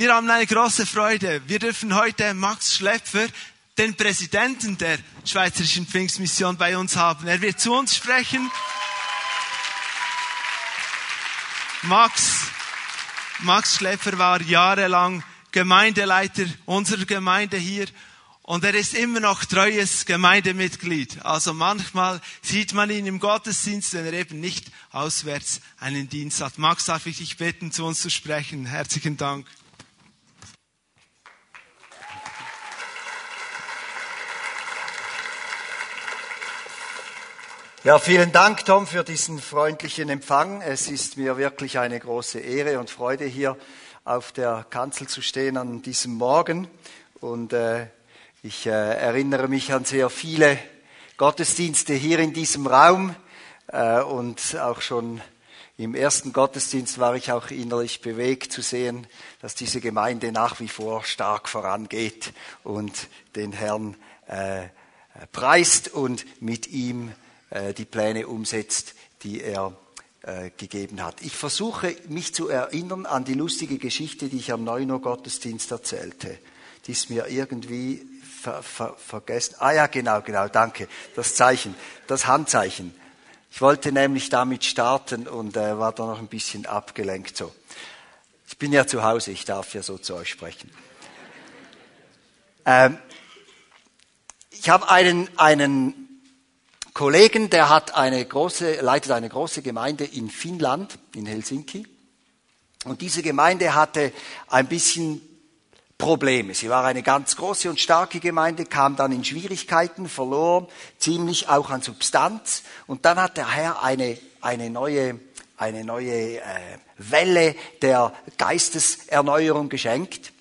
wir haben eine große Freude. Wir dürfen heute Max Schlepfer, den Präsidenten der Schweizerischen Pfingstmission, bei uns haben. Er wird zu uns sprechen. Max, Max Schlepfer war jahrelang Gemeindeleiter unserer Gemeinde hier und er ist immer noch treues Gemeindemitglied. Also manchmal sieht man ihn im Gottesdienst, wenn er eben nicht auswärts einen Dienst hat. Max, darf ich dich bitten, zu uns zu sprechen? Herzlichen Dank. Ja, vielen Dank, Tom, für diesen freundlichen Empfang. Es ist mir wirklich eine große Ehre und Freude, hier auf der Kanzel zu stehen an diesem Morgen. Und äh, ich äh, erinnere mich an sehr viele Gottesdienste hier in diesem Raum äh, und auch schon im ersten Gottesdienst war ich auch innerlich bewegt zu sehen, dass diese Gemeinde nach wie vor stark vorangeht und den Herrn äh, preist und mit ihm die Pläne umsetzt, die er äh, gegeben hat. Ich versuche mich zu erinnern an die lustige Geschichte, die ich am 9 Uhr Gottesdienst erzählte. Die ist mir irgendwie ver, ver, vergessen. Ah ja, genau, genau, danke. Das Zeichen, das Handzeichen. Ich wollte nämlich damit starten und äh, war da noch ein bisschen abgelenkt. So, ich bin ja zu Hause, ich darf ja so zu euch sprechen. Ähm, ich habe einen, einen Kollegen, der hat eine große, leitet eine große Gemeinde in Finnland, in Helsinki. Und diese Gemeinde hatte ein bisschen Probleme. Sie war eine ganz große und starke Gemeinde, kam dann in Schwierigkeiten, verlor ziemlich auch an Substanz. Und dann hat der Herr eine, eine neue, eine neue äh, Welle der Geisteserneuerung geschenkt.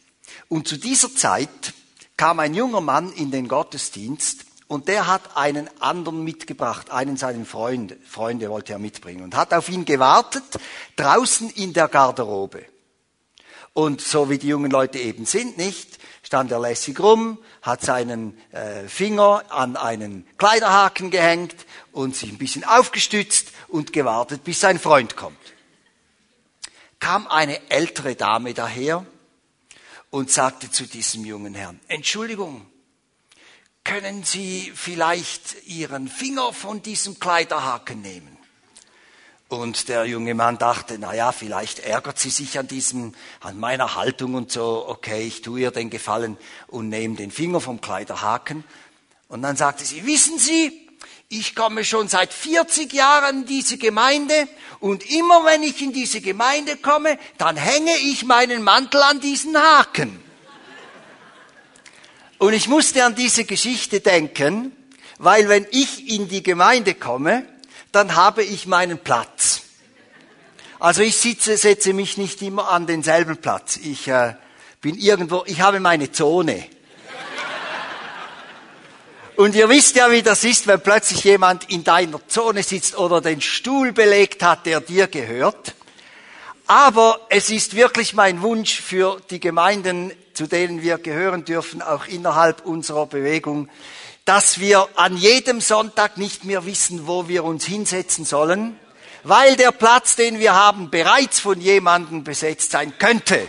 Und zu dieser Zeit kam ein junger Mann in den Gottesdienst und der hat einen anderen mitgebracht, einen seinen Freund, Freunde wollte er mitbringen und hat auf ihn gewartet, draußen in der Garderobe. Und so wie die jungen Leute eben sind, nicht, stand er lässig rum, hat seinen äh, Finger an einen Kleiderhaken gehängt und sich ein bisschen aufgestützt und gewartet, bis sein Freund kommt. Kam eine ältere Dame daher und sagte zu diesem jungen Herrn, Entschuldigung, können Sie vielleicht Ihren Finger von diesem Kleiderhaken nehmen? Und der junge Mann dachte, na ja, vielleicht ärgert sie sich an diesem, an meiner Haltung und so, okay, ich tue ihr den Gefallen und nehme den Finger vom Kleiderhaken. Und dann sagte sie, wissen Sie, ich komme schon seit 40 Jahren in diese Gemeinde und immer wenn ich in diese Gemeinde komme, dann hänge ich meinen Mantel an diesen Haken. Und ich musste an diese Geschichte denken, weil wenn ich in die Gemeinde komme, dann habe ich meinen Platz. Also ich sitze, setze mich nicht immer an denselben Platz. Ich äh, bin irgendwo, ich habe meine Zone. Und ihr wisst ja, wie das ist, wenn plötzlich jemand in deiner Zone sitzt oder den Stuhl belegt hat, der dir gehört. Aber es ist wirklich mein Wunsch für die Gemeinden, zu denen wir gehören dürfen, auch innerhalb unserer Bewegung, dass wir an jedem Sonntag nicht mehr wissen, wo wir uns hinsetzen sollen, weil der Platz, den wir haben, bereits von jemandem besetzt sein könnte.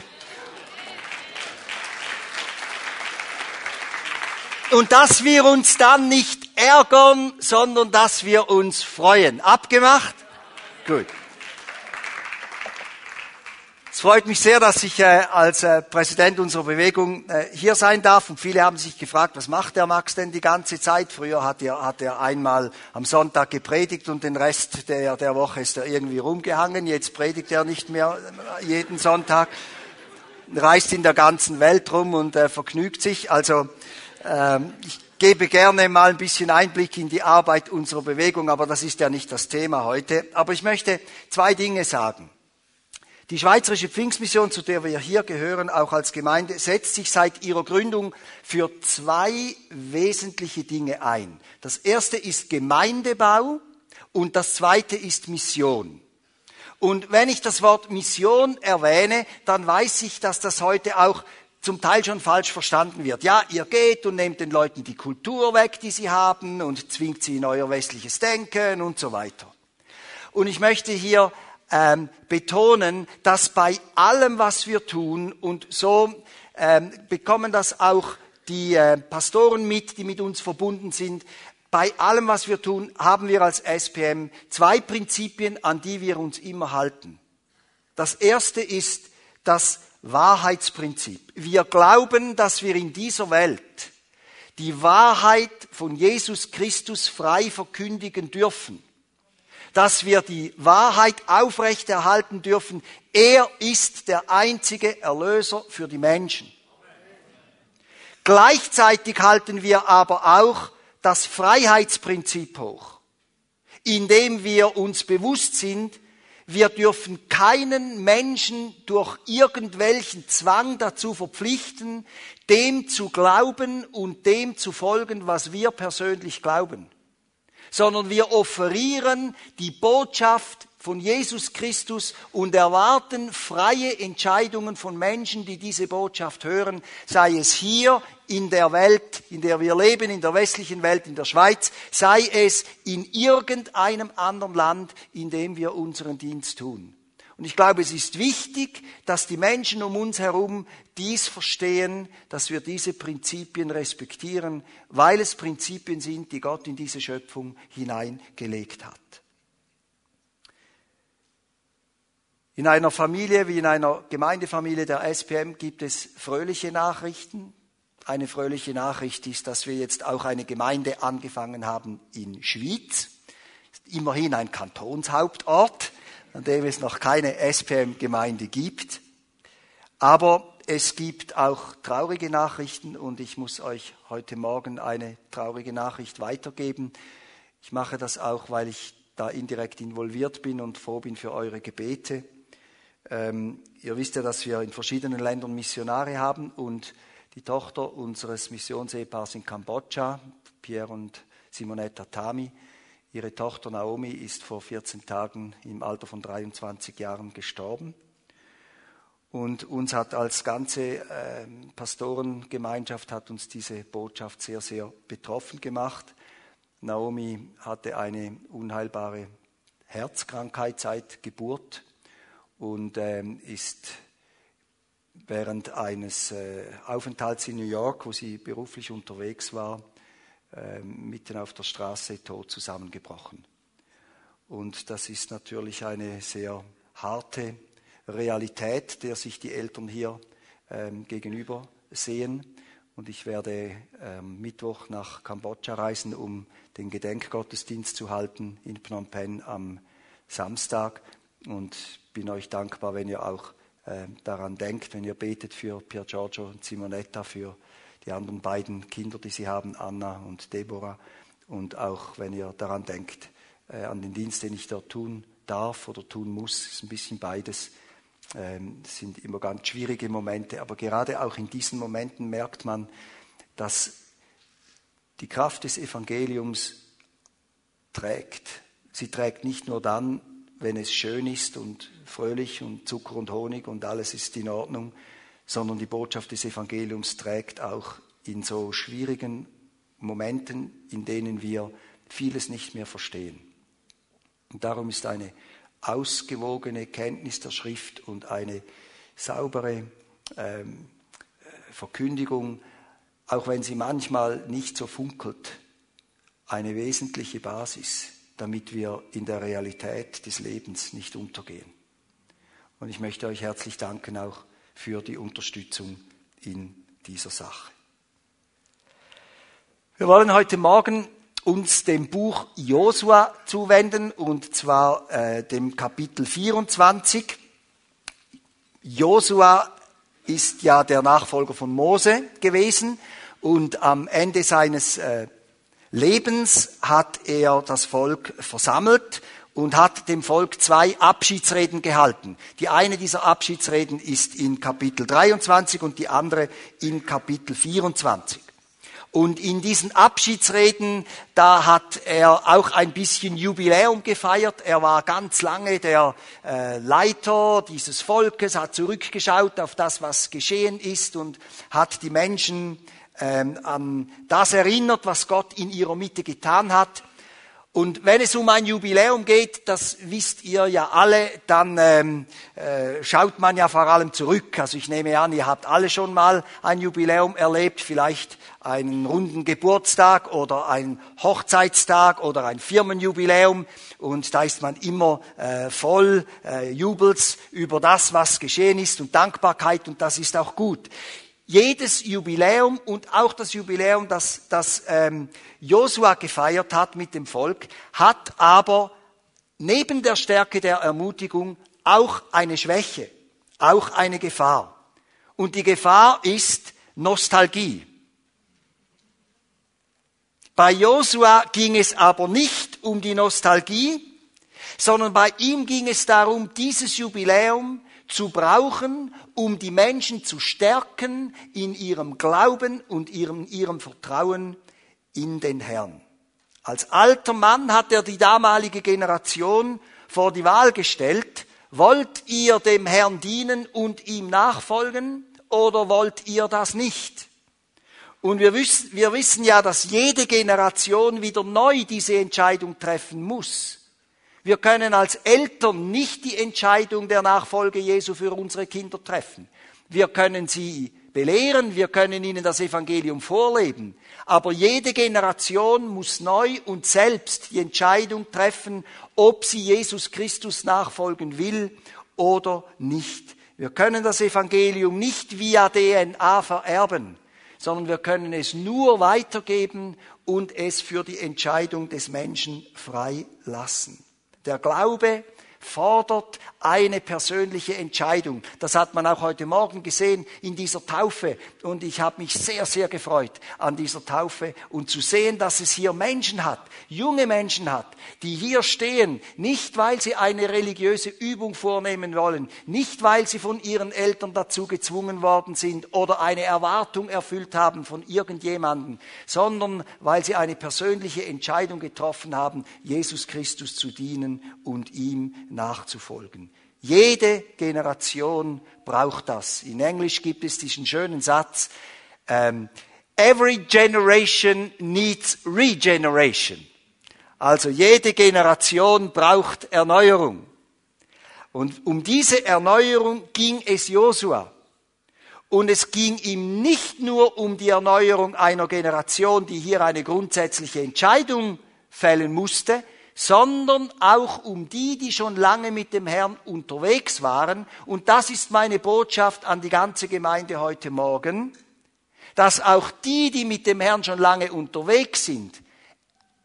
Und dass wir uns dann nicht ärgern, sondern dass wir uns freuen. Abgemacht? Gut. Es freut mich sehr, dass ich äh, als äh, Präsident unserer Bewegung äh, hier sein darf. Und viele haben sich gefragt, was macht der Max denn die ganze Zeit? Früher hat er, hat er einmal am Sonntag gepredigt und den Rest der, der Woche ist er irgendwie rumgehangen. Jetzt predigt er nicht mehr jeden Sonntag, reist in der ganzen Welt rum und vergnügt sich. Also ähm, ich gebe gerne mal ein bisschen Einblick in die Arbeit unserer Bewegung, aber das ist ja nicht das Thema heute. Aber ich möchte zwei Dinge sagen. Die Schweizerische Pfingstmission, zu der wir hier gehören, auch als Gemeinde, setzt sich seit ihrer Gründung für zwei wesentliche Dinge ein. Das erste ist Gemeindebau und das zweite ist Mission. Und wenn ich das Wort Mission erwähne, dann weiß ich, dass das heute auch zum Teil schon falsch verstanden wird. Ja, ihr geht und nehmt den Leuten die Kultur weg, die sie haben und zwingt sie in euer westliches Denken und so weiter. Und ich möchte hier ähm, betonen, dass bei allem, was wir tun, und so ähm, bekommen das auch die äh, Pastoren mit, die mit uns verbunden sind, bei allem, was wir tun, haben wir als SPM zwei Prinzipien, an die wir uns immer halten. Das erste ist das Wahrheitsprinzip. Wir glauben, dass wir in dieser Welt die Wahrheit von Jesus Christus frei verkündigen dürfen. Dass wir die Wahrheit aufrechterhalten dürfen. Er ist der einzige Erlöser für die Menschen. Gleichzeitig halten wir aber auch das Freiheitsprinzip hoch, indem wir uns bewusst sind, wir dürfen keinen Menschen durch irgendwelchen Zwang dazu verpflichten, dem zu glauben und dem zu folgen, was wir persönlich glauben, sondern wir offerieren die Botschaft von Jesus Christus und erwarten freie Entscheidungen von Menschen, die diese Botschaft hören, sei es hier in der Welt, in der wir leben, in der westlichen Welt, in der Schweiz, sei es in irgendeinem anderen Land, in dem wir unseren Dienst tun. Und ich glaube, es ist wichtig, dass die Menschen um uns herum dies verstehen, dass wir diese Prinzipien respektieren, weil es Prinzipien sind, die Gott in diese Schöpfung hineingelegt hat. In einer Familie wie in einer Gemeindefamilie der SPM gibt es fröhliche Nachrichten. Eine fröhliche Nachricht ist, dass wir jetzt auch eine Gemeinde angefangen haben in Schwyz. Immerhin ein Kantonshauptort, an dem es noch keine SPM-Gemeinde gibt. Aber es gibt auch traurige Nachrichten und ich muss euch heute Morgen eine traurige Nachricht weitergeben. Ich mache das auch, weil ich da indirekt involviert bin und froh bin für eure Gebete. Ähm, ihr wisst ja, dass wir in verschiedenen Ländern Missionare haben und die Tochter unseres Missionsehepaars in Kambodscha, Pierre und Simonetta Tami, ihre Tochter Naomi ist vor 14 Tagen im Alter von 23 Jahren gestorben. Und uns hat als ganze äh, Pastorengemeinschaft hat uns diese Botschaft sehr, sehr betroffen gemacht. Naomi hatte eine unheilbare Herzkrankheit seit Geburt und ähm, ist während eines äh, Aufenthalts in New York, wo sie beruflich unterwegs war, äh, mitten auf der Straße tot zusammengebrochen. Und das ist natürlich eine sehr harte Realität, der sich die Eltern hier ähm, gegenüber sehen. Und ich werde ähm, Mittwoch nach Kambodscha reisen, um den Gedenkgottesdienst zu halten in Phnom Penh am Samstag. Und bin euch dankbar, wenn ihr auch äh, daran denkt, wenn ihr betet für Pier Giorgio und Simonetta, für die anderen beiden Kinder, die sie haben, Anna und Deborah. Und auch wenn ihr daran denkt, äh, an den Dienst, den ich dort tun darf oder tun muss, ist ein bisschen beides. Ähm, sind immer ganz schwierige Momente, aber gerade auch in diesen Momenten merkt man, dass die Kraft des Evangeliums trägt. Sie trägt nicht nur dann, wenn es schön ist und fröhlich und Zucker und Honig und alles ist in Ordnung, sondern die Botschaft des Evangeliums trägt auch in so schwierigen Momenten, in denen wir vieles nicht mehr verstehen. Und darum ist eine ausgewogene Kenntnis der Schrift und eine saubere ähm, Verkündigung, auch wenn sie manchmal nicht so funkelt, eine wesentliche Basis damit wir in der Realität des Lebens nicht untergehen. Und ich möchte euch herzlich danken auch für die Unterstützung in dieser Sache. Wir wollen heute Morgen uns dem Buch Josua zuwenden und zwar äh, dem Kapitel 24. Josua ist ja der Nachfolger von Mose gewesen und am Ende seines äh, Lebens hat er das Volk versammelt und hat dem Volk zwei Abschiedsreden gehalten. Die eine dieser Abschiedsreden ist in Kapitel 23 und die andere in Kapitel 24. Und in diesen Abschiedsreden, da hat er auch ein bisschen Jubiläum gefeiert. Er war ganz lange der äh, Leiter dieses Volkes, hat zurückgeschaut auf das, was geschehen ist und hat die Menschen ähm, an das erinnert, was Gott in ihrer Mitte getan hat. Und wenn es um ein Jubiläum geht, das wisst ihr ja alle, dann ähm, äh, schaut man ja vor allem zurück. Also ich nehme an, ihr habt alle schon mal ein Jubiläum erlebt, vielleicht einen runden Geburtstag oder ein Hochzeitstag oder ein Firmenjubiläum. Und da ist man immer äh, voll äh, Jubels über das, was geschehen ist und Dankbarkeit und das ist auch gut jedes Jubiläum und auch das Jubiläum, das, das ähm, Josua gefeiert hat mit dem Volk, hat aber neben der Stärke der Ermutigung auch eine Schwäche, auch eine Gefahr. Und die Gefahr ist Nostalgie. Bei Josua ging es aber nicht um die Nostalgie, sondern bei ihm ging es darum, dieses Jubiläum zu brauchen, um die Menschen zu stärken in ihrem Glauben und ihrem, ihrem Vertrauen in den Herrn. Als alter Mann hat er die damalige Generation vor die Wahl gestellt, wollt ihr dem Herrn dienen und ihm nachfolgen oder wollt ihr das nicht? Und wir wissen, wir wissen ja, dass jede Generation wieder neu diese Entscheidung treffen muss. Wir können als Eltern nicht die Entscheidung der Nachfolge Jesu für unsere Kinder treffen. Wir können sie belehren, wir können ihnen das Evangelium vorleben. Aber jede Generation muss neu und selbst die Entscheidung treffen, ob sie Jesus Christus nachfolgen will oder nicht. Wir können das Evangelium nicht via DNA vererben, sondern wir können es nur weitergeben und es für die Entscheidung des Menschen frei lassen. Der Glaube fordert eine persönliche Entscheidung. Das hat man auch heute Morgen gesehen in dieser Taufe. Und ich habe mich sehr, sehr gefreut an dieser Taufe und zu sehen, dass es hier Menschen hat, junge Menschen hat, die hier stehen, nicht weil sie eine religiöse Übung vornehmen wollen, nicht weil sie von ihren Eltern dazu gezwungen worden sind oder eine Erwartung erfüllt haben von irgendjemandem, sondern weil sie eine persönliche Entscheidung getroffen haben, Jesus Christus zu dienen und ihm nachzufolgen. Jede Generation braucht das. In Englisch gibt es diesen schönen Satz, ähm, Every generation needs regeneration. Also jede Generation braucht Erneuerung. Und um diese Erneuerung ging es Josua. Und es ging ihm nicht nur um die Erneuerung einer Generation, die hier eine grundsätzliche Entscheidung fällen musste, sondern auch um die, die schon lange mit dem Herrn unterwegs waren. Und das ist meine Botschaft an die ganze Gemeinde heute Morgen, dass auch die, die mit dem Herrn schon lange unterwegs sind,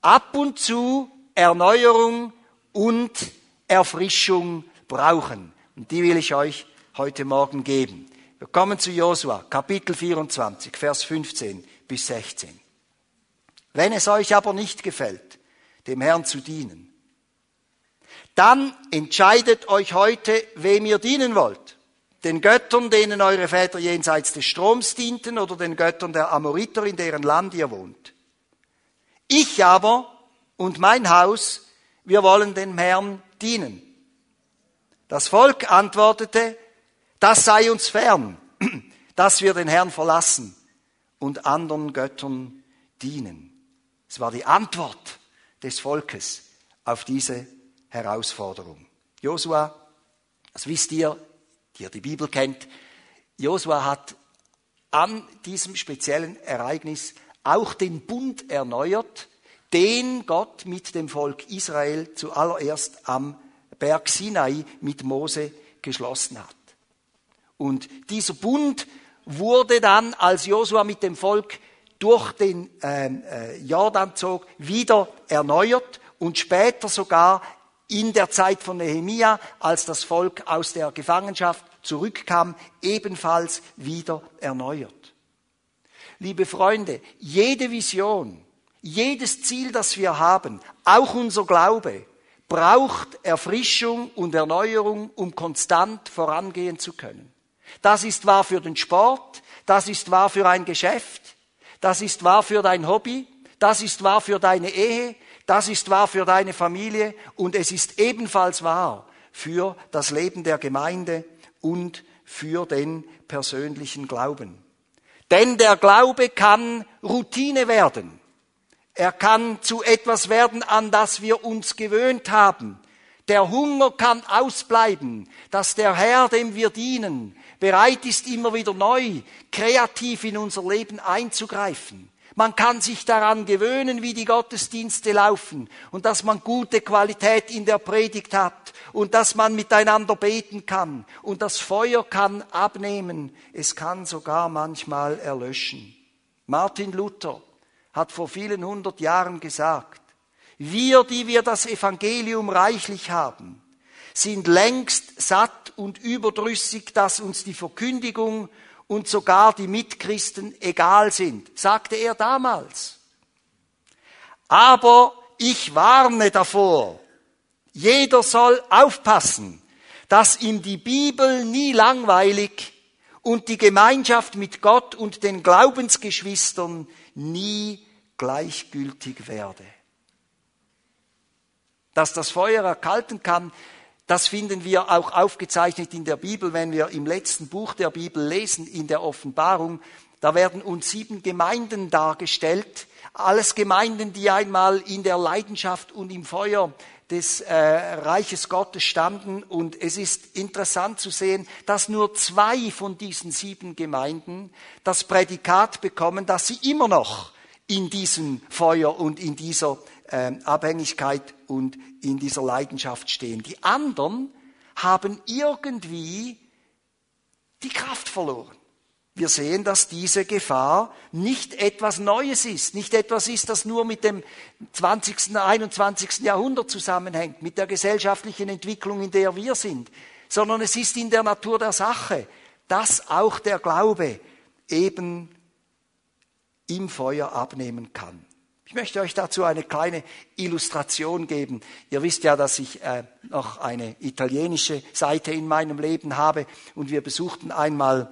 ab und zu Erneuerung und Erfrischung brauchen. Und die will ich euch heute Morgen geben. Wir kommen zu Josua, Kapitel 24, Vers 15 bis 16. Wenn es euch aber nicht gefällt, dem Herrn zu dienen. Dann entscheidet euch heute, wem ihr dienen wollt. Den Göttern, denen eure Väter jenseits des Stroms dienten, oder den Göttern der Amoriter, in deren Land ihr wohnt. Ich aber und mein Haus, wir wollen dem Herrn dienen. Das Volk antwortete, das sei uns fern, dass wir den Herrn verlassen und anderen Göttern dienen. Es war die Antwort des Volkes auf diese Herausforderung. Josua, das wisst ihr, die ihr die Bibel kennt, Josua hat an diesem speziellen Ereignis auch den Bund erneuert, den Gott mit dem Volk Israel zuallererst am Berg Sinai mit Mose geschlossen hat. Und dieser Bund wurde dann, als Josua mit dem Volk durch den ähm, äh, Jordan zog, wieder erneuert und später sogar in der Zeit von Nehemia, als das Volk aus der Gefangenschaft zurückkam, ebenfalls wieder erneuert. Liebe Freunde, jede Vision, jedes Ziel, das wir haben, auch unser Glaube, braucht Erfrischung und Erneuerung, um konstant vorangehen zu können. Das ist wahr für den Sport, das ist wahr für ein Geschäft, das ist wahr für dein Hobby, das ist wahr für deine Ehe, das ist wahr für deine Familie und es ist ebenfalls wahr für das Leben der Gemeinde und für den persönlichen Glauben. Denn der Glaube kann Routine werden. Er kann zu etwas werden, an das wir uns gewöhnt haben. Der Hunger kann ausbleiben, dass der Herr, dem wir dienen, bereit ist, immer wieder neu, kreativ in unser Leben einzugreifen. Man kann sich daran gewöhnen, wie die Gottesdienste laufen und dass man gute Qualität in der Predigt hat und dass man miteinander beten kann und das Feuer kann abnehmen, es kann sogar manchmal erlöschen. Martin Luther hat vor vielen hundert Jahren gesagt, wir, die wir das Evangelium reichlich haben, sind längst satt und überdrüssig, dass uns die Verkündigung und sogar die Mitchristen egal sind, sagte er damals. Aber ich warne davor, jeder soll aufpassen, dass ihm die Bibel nie langweilig und die Gemeinschaft mit Gott und den Glaubensgeschwistern nie gleichgültig werde. Dass das Feuer erkalten kann, das finden wir auch aufgezeichnet in der Bibel, wenn wir im letzten Buch der Bibel lesen, in der Offenbarung. Da werden uns sieben Gemeinden dargestellt. Alles Gemeinden, die einmal in der Leidenschaft und im Feuer des äh, Reiches Gottes standen. Und es ist interessant zu sehen, dass nur zwei von diesen sieben Gemeinden das Prädikat bekommen, dass sie immer noch in diesem Feuer und in dieser äh, Abhängigkeit und in dieser Leidenschaft stehen. Die anderen haben irgendwie die Kraft verloren. Wir sehen, dass diese Gefahr nicht etwas Neues ist, nicht etwas ist, das nur mit dem 20., 21. Jahrhundert zusammenhängt, mit der gesellschaftlichen Entwicklung, in der wir sind, sondern es ist in der Natur der Sache, dass auch der Glaube eben im Feuer abnehmen kann. Ich möchte euch dazu eine kleine Illustration geben. Ihr wisst ja, dass ich äh, noch eine italienische Seite in meinem Leben habe und wir besuchten einmal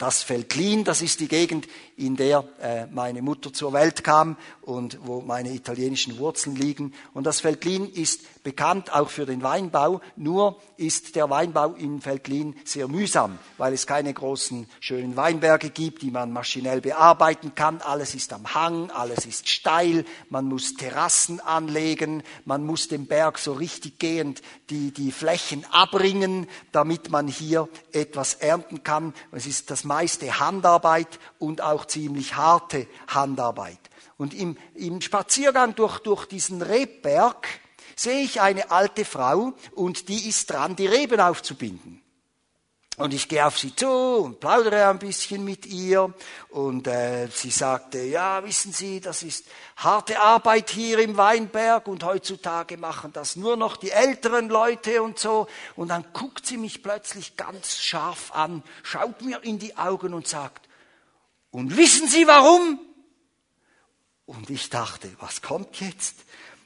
das Veltlin, das ist die Gegend, in der äh, meine Mutter zur Welt kam und wo meine italienischen Wurzeln liegen. Und das Veltlin ist bekannt auch für den Weinbau, nur ist der Weinbau in Veltlin sehr mühsam, weil es keine großen schönen Weinberge gibt, die man maschinell bearbeiten kann. Alles ist am Hang, alles ist steil, man muss Terrassen anlegen, man muss den Berg so richtig gehend die, die Flächen abringen, damit man hier etwas ernten kann. Es ist das meiste Handarbeit und auch ziemlich harte Handarbeit. Und im, im Spaziergang durch, durch diesen Rebberg sehe ich eine alte Frau und die ist dran, die Reben aufzubinden. Und ich gehe auf sie zu und plaudere ein bisschen mit ihr. Und äh, sie sagte, ja, wissen Sie, das ist harte Arbeit hier im Weinberg und heutzutage machen das nur noch die älteren Leute und so. Und dann guckt sie mich plötzlich ganz scharf an, schaut mir in die Augen und sagt, und wissen Sie warum? Und ich dachte, was kommt jetzt?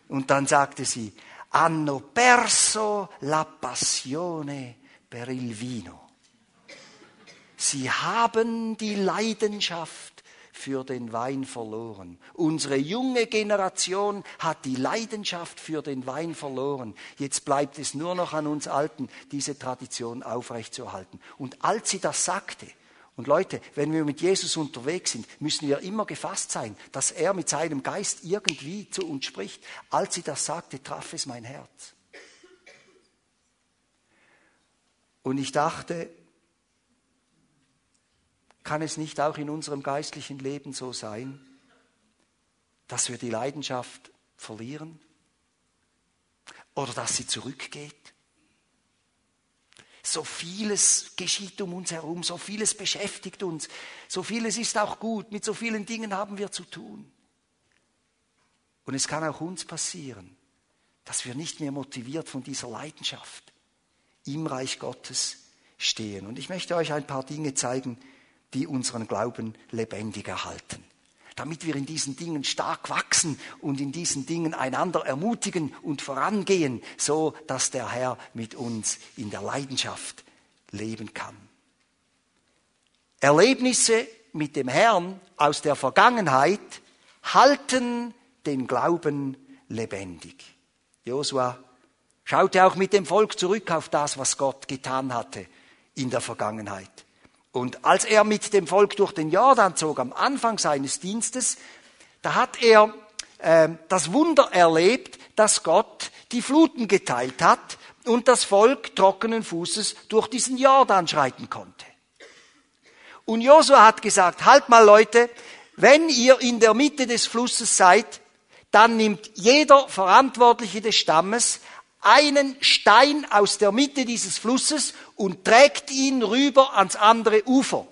Und dann sagte sie, hanno perso la passione per il vino. Sie haben die Leidenschaft für den Wein verloren. Unsere junge Generation hat die Leidenschaft für den Wein verloren. Jetzt bleibt es nur noch an uns Alten, diese Tradition aufrechtzuerhalten. Und als sie das sagte, und Leute, wenn wir mit Jesus unterwegs sind, müssen wir immer gefasst sein, dass er mit seinem Geist irgendwie zu uns spricht. Als sie das sagte, traf es mein Herz. Und ich dachte, kann es nicht auch in unserem geistlichen Leben so sein, dass wir die Leidenschaft verlieren? Oder dass sie zurückgeht? So vieles geschieht um uns herum, so vieles beschäftigt uns, so vieles ist auch gut, mit so vielen Dingen haben wir zu tun. Und es kann auch uns passieren, dass wir nicht mehr motiviert von dieser Leidenschaft im Reich Gottes stehen. Und ich möchte euch ein paar Dinge zeigen, die unseren Glauben lebendig erhalten damit wir in diesen Dingen stark wachsen und in diesen Dingen einander ermutigen und vorangehen, so dass der Herr mit uns in der Leidenschaft leben kann. Erlebnisse mit dem Herrn aus der Vergangenheit halten den Glauben lebendig. Josua schaute auch mit dem Volk zurück auf das, was Gott getan hatte in der Vergangenheit. Und als er mit dem Volk durch den Jordan zog, am Anfang seines Dienstes, da hat er äh, das Wunder erlebt, dass Gott die Fluten geteilt hat und das Volk trockenen Fußes durch diesen Jordan schreiten konnte. Und Josua hat gesagt, halt mal Leute, wenn ihr in der Mitte des Flusses seid, dann nimmt jeder Verantwortliche des Stammes einen Stein aus der Mitte dieses Flusses und trägt ihn rüber ans andere Ufer.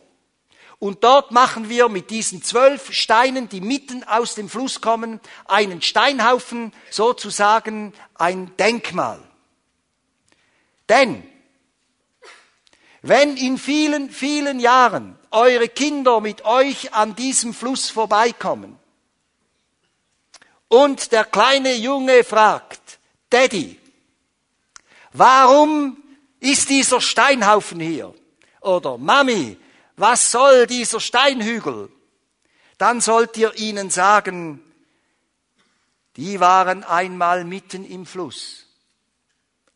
Und dort machen wir mit diesen zwölf Steinen, die mitten aus dem Fluss kommen, einen Steinhaufen, sozusagen ein Denkmal. Denn wenn in vielen, vielen Jahren eure Kinder mit euch an diesem Fluss vorbeikommen und der kleine Junge fragt, Daddy, warum ist dieser Steinhaufen hier? Oder Mami, was soll dieser Steinhügel? Dann sollt ihr ihnen sagen, die waren einmal mitten im Fluss,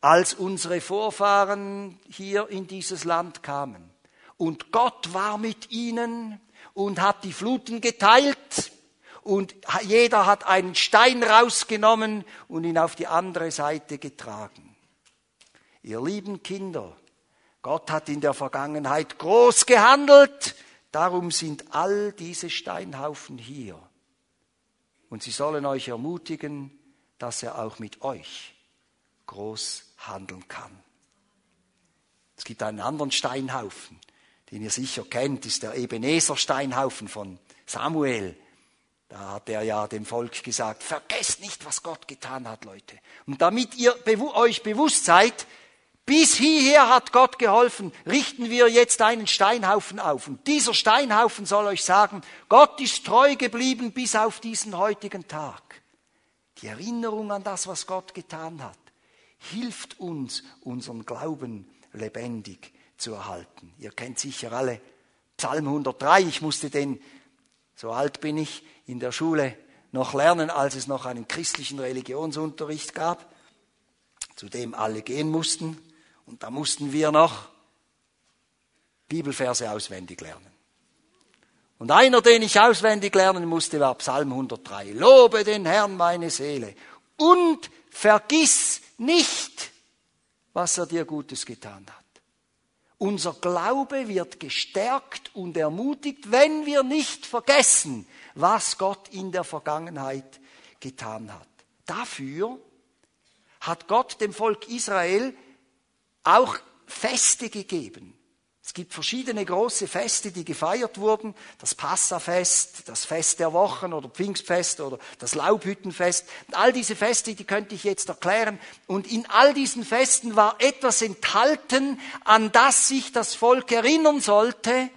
als unsere Vorfahren hier in dieses Land kamen. Und Gott war mit ihnen und hat die Fluten geteilt und jeder hat einen Stein rausgenommen und ihn auf die andere Seite getragen. Ihr lieben Kinder, Gott hat in der Vergangenheit groß gehandelt, darum sind all diese Steinhaufen hier. Und sie sollen euch ermutigen, dass er auch mit euch groß handeln kann. Es gibt einen anderen Steinhaufen, den ihr sicher kennt, ist der Ebenezer Steinhaufen von Samuel. Da hat er ja dem Volk gesagt, vergesst nicht, was Gott getan hat, Leute. Und damit ihr euch bewusst seid, bis hierher hat Gott geholfen, richten wir jetzt einen Steinhaufen auf. Und dieser Steinhaufen soll euch sagen, Gott ist treu geblieben bis auf diesen heutigen Tag. Die Erinnerung an das, was Gott getan hat, hilft uns, unseren Glauben lebendig zu erhalten. Ihr kennt sicher alle Psalm 103. Ich musste den, so alt bin ich, in der Schule noch lernen, als es noch einen christlichen Religionsunterricht gab, zu dem alle gehen mussten. Und da mussten wir noch Bibelverse auswendig lernen. Und einer, den ich auswendig lernen musste, war Psalm 103. Lobe den Herrn meine Seele und vergiss nicht, was er dir Gutes getan hat. Unser Glaube wird gestärkt und ermutigt, wenn wir nicht vergessen, was Gott in der Vergangenheit getan hat. Dafür hat Gott dem Volk Israel auch Feste gegeben. Es gibt verschiedene große Feste, die gefeiert wurden. Das Passafest, das Fest der Wochen oder Pfingstfest oder das Laubhüttenfest. all diese Feste, die könnte ich jetzt erklären. Und in all diesen Festen war etwas enthalten, an das sich das Volk erinnern sollte,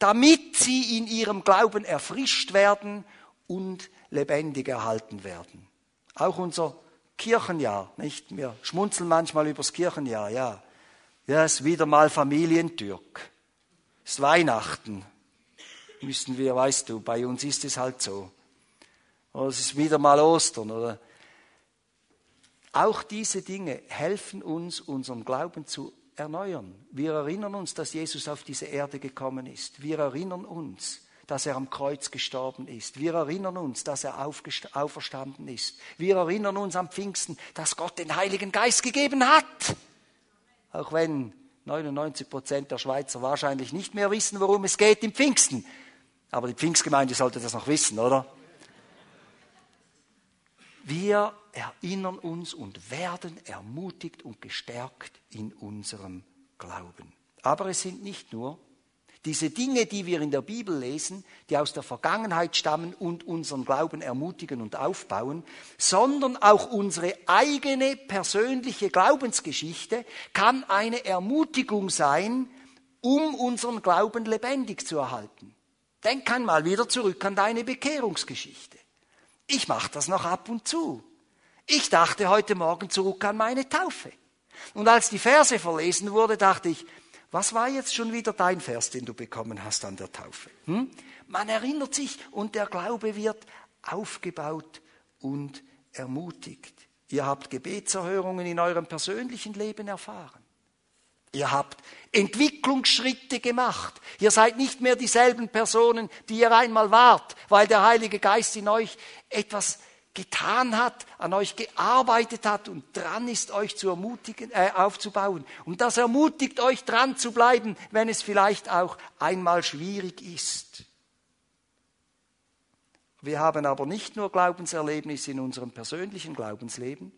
damit sie in ihrem Glauben erfrischt werden und lebendig erhalten werden. Auch unser Kirchenjahr, nicht? Wir schmunzeln manchmal übers Kirchenjahr, ja. Ja, es ist wieder mal Familientürk. Es ist Weihnachten. Müssen wir, weißt du, bei uns ist es halt so. Oder es ist wieder mal Ostern, oder? Auch diese Dinge helfen uns, unseren Glauben zu erneuern. Wir erinnern uns, dass Jesus auf diese Erde gekommen ist. Wir erinnern uns, dass er am Kreuz gestorben ist. Wir erinnern uns, dass er auferstanden ist. Wir erinnern uns am Pfingsten, dass Gott den Heiligen Geist gegeben hat auch wenn 99 Prozent der Schweizer wahrscheinlich nicht mehr wissen, worum es geht im Pfingsten. Aber die Pfingstgemeinde sollte das noch wissen, oder? Wir erinnern uns und werden ermutigt und gestärkt in unserem Glauben. Aber es sind nicht nur diese Dinge, die wir in der Bibel lesen, die aus der Vergangenheit stammen und unseren Glauben ermutigen und aufbauen, sondern auch unsere eigene persönliche Glaubensgeschichte kann eine Ermutigung sein, um unseren Glauben lebendig zu erhalten. Denk einmal wieder zurück an deine Bekehrungsgeschichte. Ich mache das noch ab und zu. Ich dachte heute Morgen zurück an meine Taufe. Und als die Verse verlesen wurde, dachte ich, was war jetzt schon wieder dein Vers, den du bekommen hast an der Taufe? Hm? Man erinnert sich und der Glaube wird aufgebaut und ermutigt. Ihr habt Gebetserhörungen in eurem persönlichen Leben erfahren. Ihr habt Entwicklungsschritte gemacht. Ihr seid nicht mehr dieselben Personen, die ihr einmal wart, weil der Heilige Geist in euch etwas getan hat, an euch gearbeitet hat und dran ist, euch zu ermutigen, äh, aufzubauen. Und das ermutigt euch dran zu bleiben, wenn es vielleicht auch einmal schwierig ist. Wir haben aber nicht nur Glaubenserlebnisse in unserem persönlichen Glaubensleben,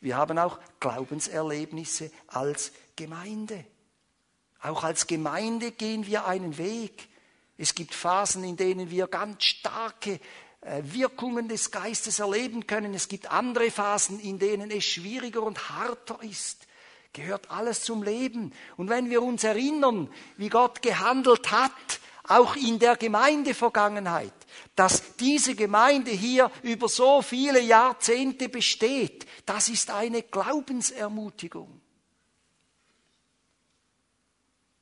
wir haben auch Glaubenserlebnisse als Gemeinde. Auch als Gemeinde gehen wir einen Weg. Es gibt Phasen, in denen wir ganz starke Wirkungen des Geistes erleben können. Es gibt andere Phasen, in denen es schwieriger und harter ist. Gehört alles zum Leben. Und wenn wir uns erinnern, wie Gott gehandelt hat, auch in der Gemeindevergangenheit, dass diese Gemeinde hier über so viele Jahrzehnte besteht, das ist eine Glaubensermutigung.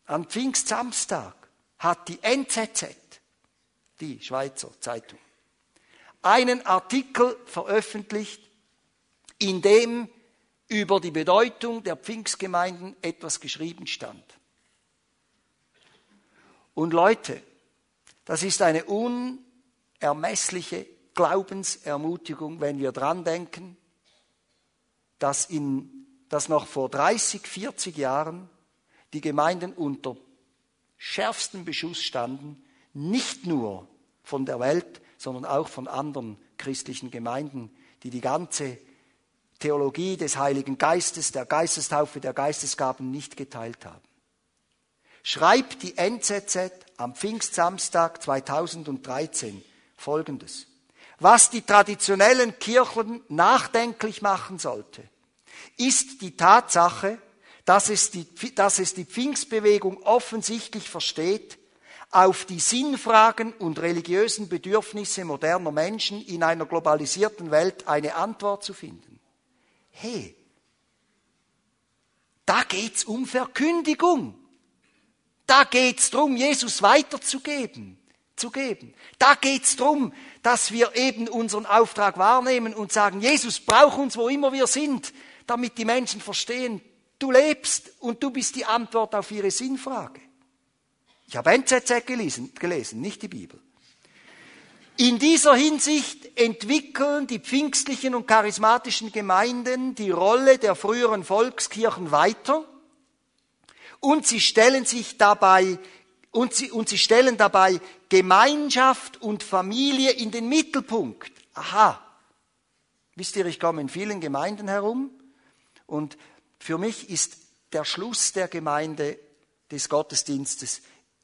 Am Pfingstsamstag hat die NZZ, die Schweizer Zeitung, einen Artikel veröffentlicht, in dem über die Bedeutung der Pfingstgemeinden etwas geschrieben stand. Und Leute, das ist eine unermessliche Glaubensermutigung, wenn wir dran denken, dass, in, dass noch vor 30, 40 Jahren die Gemeinden unter schärfstem Beschuss standen, nicht nur von der Welt, sondern auch von anderen christlichen Gemeinden, die die ganze Theologie des Heiligen Geistes, der Geistestaufe, der Geistesgaben nicht geteilt haben. Schreibt die NZZ am Pfingstsamstag 2013 Folgendes. Was die traditionellen Kirchen nachdenklich machen sollte, ist die Tatsache, dass es die, dass es die Pfingstbewegung offensichtlich versteht, auf die Sinnfragen und religiösen Bedürfnisse moderner Menschen in einer globalisierten Welt eine Antwort zu finden. Hey, da geht's um Verkündigung. Da geht's drum, Jesus weiterzugeben, zu geben. Da geht's drum, dass wir eben unseren Auftrag wahrnehmen und sagen, Jesus braucht uns, wo immer wir sind, damit die Menschen verstehen, du lebst und du bist die Antwort auf ihre Sinnfrage. Ich habe NZZ gelesen, gelesen, nicht die Bibel. In dieser Hinsicht entwickeln die pfingstlichen und charismatischen Gemeinden die Rolle der früheren Volkskirchen weiter und sie stellen sich dabei und sie, und sie stellen dabei Gemeinschaft und Familie in den Mittelpunkt. Aha. Wisst ihr, ich komme in vielen Gemeinden herum und für mich ist der Schluss der Gemeinde des Gottesdienstes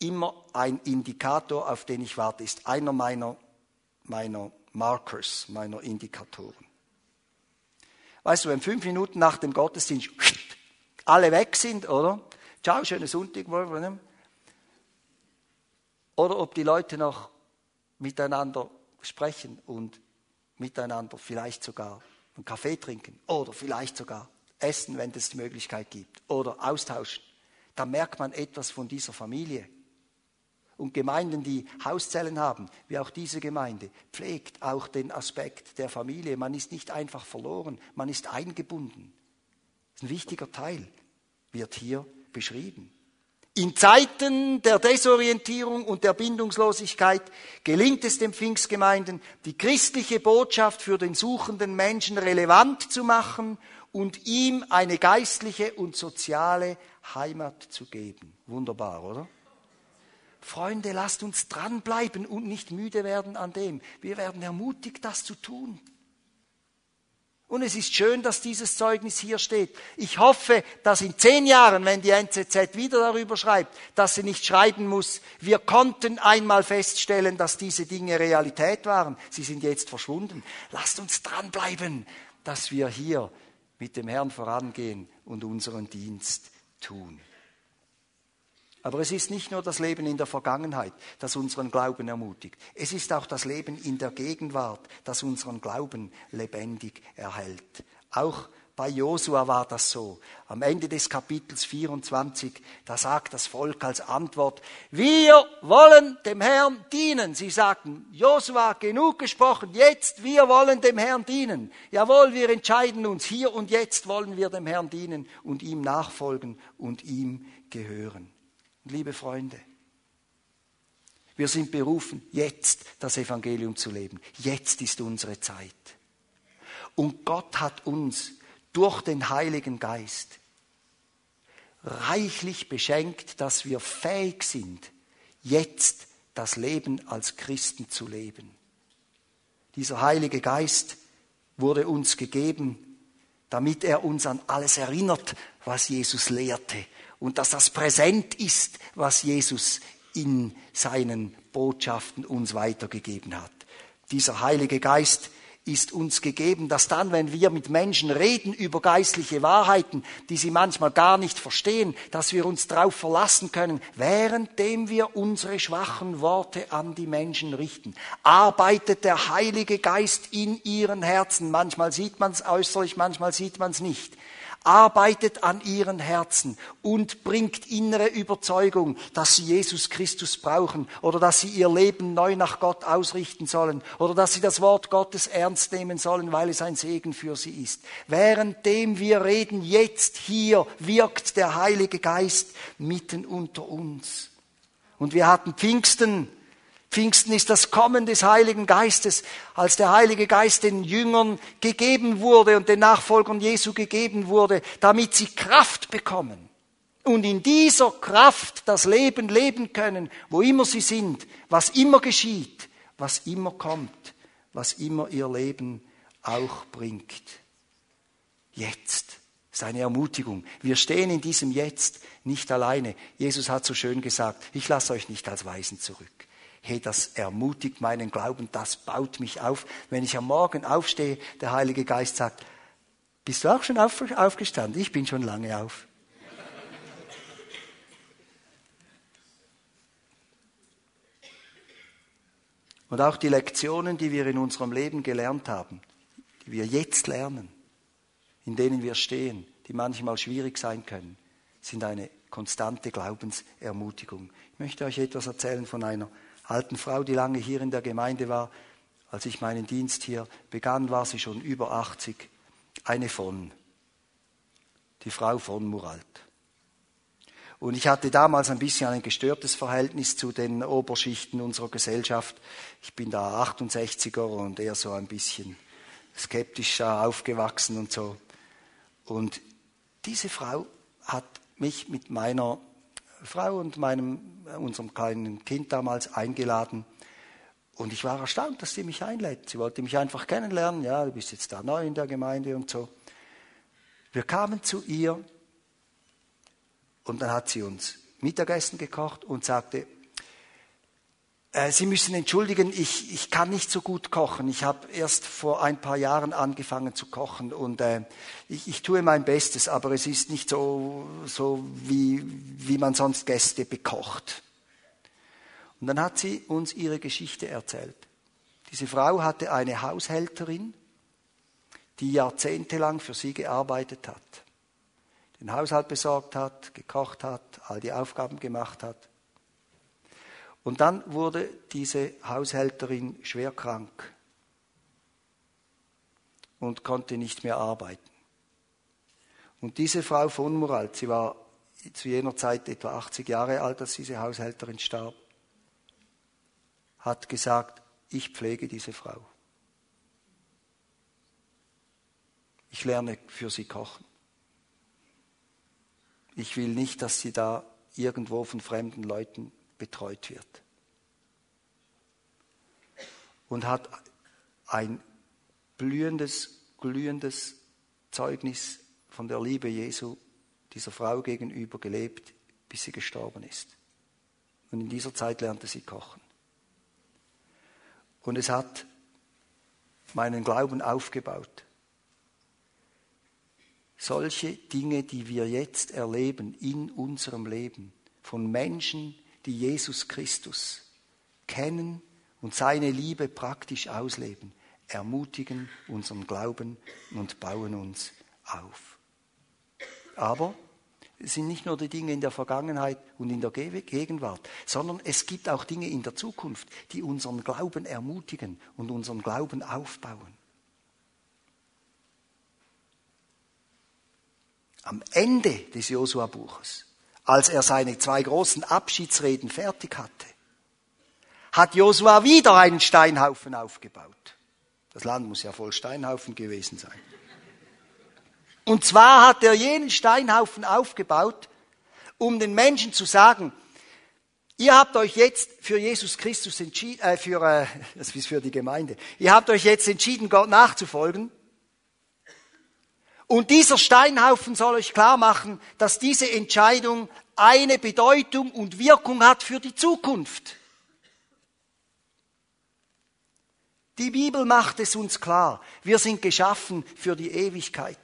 immer ein Indikator, auf den ich warte, ist einer meiner, meiner Markers, meiner Indikatoren. Weißt du, wenn fünf Minuten nach dem Gottesdienst alle weg sind, oder? Ciao, schönen Sonntag. Oder ob die Leute noch miteinander sprechen und miteinander vielleicht sogar einen Kaffee trinken oder vielleicht sogar essen, wenn es die Möglichkeit gibt oder austauschen. Da merkt man etwas von dieser Familie. Und Gemeinden, die Hauszellen haben, wie auch diese Gemeinde, pflegt auch den Aspekt der Familie. Man ist nicht einfach verloren, man ist eingebunden. Ein wichtiger Teil wird hier beschrieben. In Zeiten der Desorientierung und der Bindungslosigkeit gelingt es den Pfingstgemeinden, die christliche Botschaft für den suchenden Menschen relevant zu machen und ihm eine geistliche und soziale Heimat zu geben. Wunderbar, oder? Freunde, lasst uns dranbleiben und nicht müde werden an dem. Wir werden ermutigt, das zu tun. Und es ist schön, dass dieses Zeugnis hier steht. Ich hoffe, dass in zehn Jahren, wenn die NZZ wieder darüber schreibt, dass sie nicht schreiben muss, wir konnten einmal feststellen, dass diese Dinge Realität waren. Sie sind jetzt verschwunden. Lasst uns dranbleiben, dass wir hier mit dem Herrn vorangehen und unseren Dienst tun. Aber es ist nicht nur das Leben in der Vergangenheit, das unseren Glauben ermutigt. Es ist auch das Leben in der Gegenwart, das unseren Glauben lebendig erhält. Auch bei Josua war das so. Am Ende des Kapitels 24, da sagt das Volk als Antwort, wir wollen dem Herrn dienen. Sie sagten, Josua, genug gesprochen, jetzt wir wollen dem Herrn dienen. Jawohl, wir entscheiden uns, hier und jetzt wollen wir dem Herrn dienen und ihm nachfolgen und ihm gehören. Liebe Freunde, wir sind berufen, jetzt das Evangelium zu leben. Jetzt ist unsere Zeit. Und Gott hat uns durch den Heiligen Geist reichlich beschenkt, dass wir fähig sind, jetzt das Leben als Christen zu leben. Dieser Heilige Geist wurde uns gegeben, damit er uns an alles erinnert, was Jesus lehrte und dass das präsent ist, was Jesus in seinen Botschaften uns weitergegeben hat. Dieser Heilige Geist ist uns gegeben, dass dann, wenn wir mit Menschen reden über geistliche Wahrheiten, die sie manchmal gar nicht verstehen, dass wir uns darauf verlassen können, währenddem wir unsere schwachen Worte an die Menschen richten. Arbeitet der Heilige Geist in ihren Herzen. Manchmal sieht man es äußerlich, manchmal sieht man es nicht arbeitet an ihren Herzen und bringt innere Überzeugung, dass sie Jesus Christus brauchen oder dass sie ihr Leben neu nach Gott ausrichten sollen oder dass sie das Wort Gottes ernst nehmen sollen, weil es ein Segen für sie ist. Währenddem wir reden, jetzt hier wirkt der Heilige Geist mitten unter uns. Und wir hatten Pfingsten, Pfingsten ist das Kommen des Heiligen Geistes, als der Heilige Geist den Jüngern gegeben wurde und den Nachfolgern Jesu gegeben wurde, damit sie Kraft bekommen und in dieser Kraft das Leben leben können, wo immer sie sind, was immer geschieht, was immer kommt, was immer ihr Leben auch bringt. Jetzt ist eine Ermutigung. Wir stehen in diesem Jetzt nicht alleine. Jesus hat so schön gesagt, ich lasse euch nicht als Weisen zurück hey, das ermutigt meinen Glauben, das baut mich auf. Wenn ich am Morgen aufstehe, der Heilige Geist sagt, bist du auch schon auf, aufgestanden? Ich bin schon lange auf. Und auch die Lektionen, die wir in unserem Leben gelernt haben, die wir jetzt lernen, in denen wir stehen, die manchmal schwierig sein können, sind eine konstante Glaubensermutigung. Ich möchte euch etwas erzählen von einer alten Frau, die lange hier in der Gemeinde war. Als ich meinen Dienst hier begann, war sie schon über 80. Eine von, die Frau von Muralt. Und ich hatte damals ein bisschen ein gestörtes Verhältnis zu den Oberschichten unserer Gesellschaft. Ich bin da 68er und eher so ein bisschen skeptischer aufgewachsen und so. Und diese Frau hat mich mit meiner Frau und meinem, äh, unserem kleinen Kind damals eingeladen. Und ich war erstaunt, dass sie mich einlädt. Sie wollte mich einfach kennenlernen. Ja, du bist jetzt da neu in der Gemeinde und so. Wir kamen zu ihr und dann hat sie uns Mittagessen gekocht und sagte, Sie müssen entschuldigen, ich, ich kann nicht so gut kochen. Ich habe erst vor ein paar Jahren angefangen zu kochen und äh, ich, ich tue mein Bestes, aber es ist nicht so, so wie, wie man sonst Gäste bekocht. Und dann hat sie uns ihre Geschichte erzählt. Diese Frau hatte eine Haushälterin, die jahrzehntelang für sie gearbeitet hat, den Haushalt besorgt hat, gekocht hat, all die Aufgaben gemacht hat. Und dann wurde diese Haushälterin schwer krank und konnte nicht mehr arbeiten. Und diese Frau von Muralt, sie war zu jener Zeit etwa 80 Jahre alt, als diese Haushälterin starb, hat gesagt, ich pflege diese Frau. Ich lerne für sie kochen. Ich will nicht, dass sie da irgendwo von fremden Leuten betreut wird. Und hat ein blühendes, glühendes Zeugnis von der Liebe Jesu dieser Frau gegenüber gelebt, bis sie gestorben ist. Und in dieser Zeit lernte sie kochen. Und es hat meinen Glauben aufgebaut. Solche Dinge, die wir jetzt erleben in unserem Leben, von Menschen, die Jesus Christus kennen und seine Liebe praktisch ausleben, ermutigen unseren Glauben und bauen uns auf. Aber es sind nicht nur die Dinge in der Vergangenheit und in der Gegenwart, sondern es gibt auch Dinge in der Zukunft, die unseren Glauben ermutigen und unseren Glauben aufbauen. Am Ende des Josua-Buches als er seine zwei großen Abschiedsreden fertig hatte, hat Josua wieder einen Steinhaufen aufgebaut. Das Land muss ja voll Steinhaufen gewesen sein. Und zwar hat er jenen Steinhaufen aufgebaut, um den Menschen zu sagen, ihr habt euch jetzt für Jesus Christus entschieden, äh, für, äh, das ist für die Gemeinde, ihr habt euch jetzt entschieden, Gott nachzufolgen. Und dieser Steinhaufen soll euch klar machen, dass diese Entscheidung eine Bedeutung und Wirkung hat für die Zukunft. Die Bibel macht es uns klar. Wir sind geschaffen für die Ewigkeit.